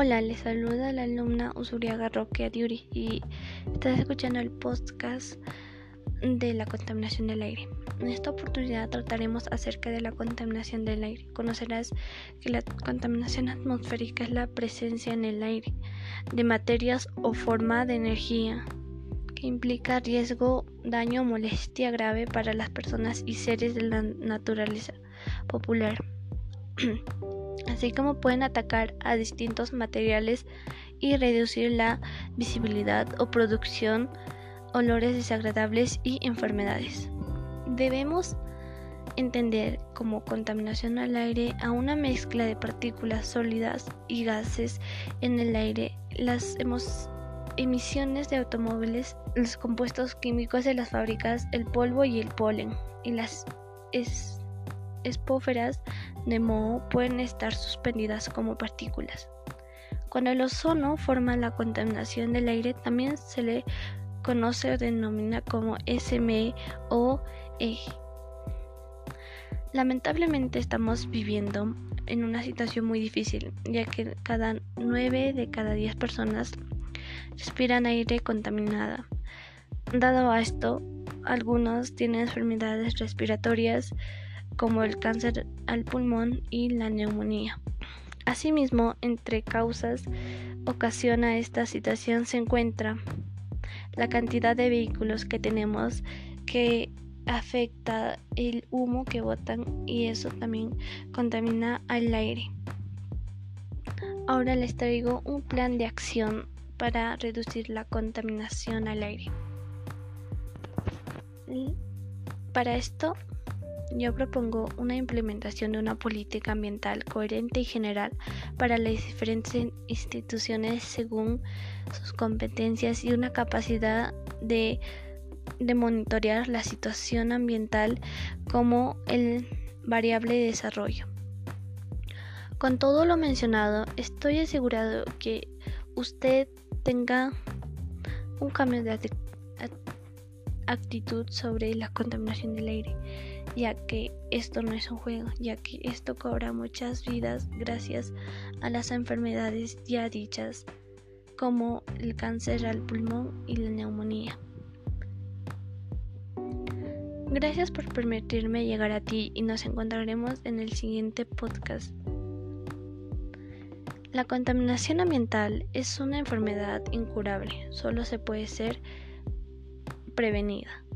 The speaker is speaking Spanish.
Hola, les saluda la alumna Usuriaga Roque Adiuri y estás escuchando el podcast de la contaminación del aire. En esta oportunidad trataremos acerca de la contaminación del aire. Conocerás que la contaminación atmosférica es la presencia en el aire de materias o forma de energía que implica riesgo, daño o molestia grave para las personas y seres de la naturaleza popular. así como pueden atacar a distintos materiales y reducir la visibilidad o producción, olores desagradables y enfermedades. Debemos entender como contaminación al aire a una mezcla de partículas sólidas y gases en el aire, las emisiones de automóviles, los compuestos químicos de las fábricas, el polvo y el polen, y las espóferas de moho pueden estar suspendidas como partículas. Cuando el ozono forma la contaminación del aire, también se le conoce o denomina como SME o E. Lamentablemente estamos viviendo en una situación muy difícil, ya que cada 9 de cada 10 personas respiran aire contaminada. Dado a esto, algunos tienen enfermedades respiratorias, como el cáncer al pulmón y la neumonía. Asimismo, entre causas ocasiona esta situación se encuentra la cantidad de vehículos que tenemos que afecta el humo que botan y eso también contamina al aire. Ahora les traigo un plan de acción para reducir la contaminación al aire. Para esto yo propongo una implementación de una política ambiental coherente y general para las diferentes instituciones según sus competencias y una capacidad de, monitorear la situación ambiental como el variable de desarrollo. Con todo lo mencionado, estoy asegurado que usted tenga un cambio de actitud sobre la contaminación del aire ya que esto no es un juego, ya que esto cobra muchas vidas gracias a las enfermedades ya dichas, como el cáncer al pulmón y la neumonía. Gracias por permitirme llegar a ti y nos encontraremos en el siguiente podcast. La contaminación ambiental es una enfermedad incurable, solo se puede ser prevenida.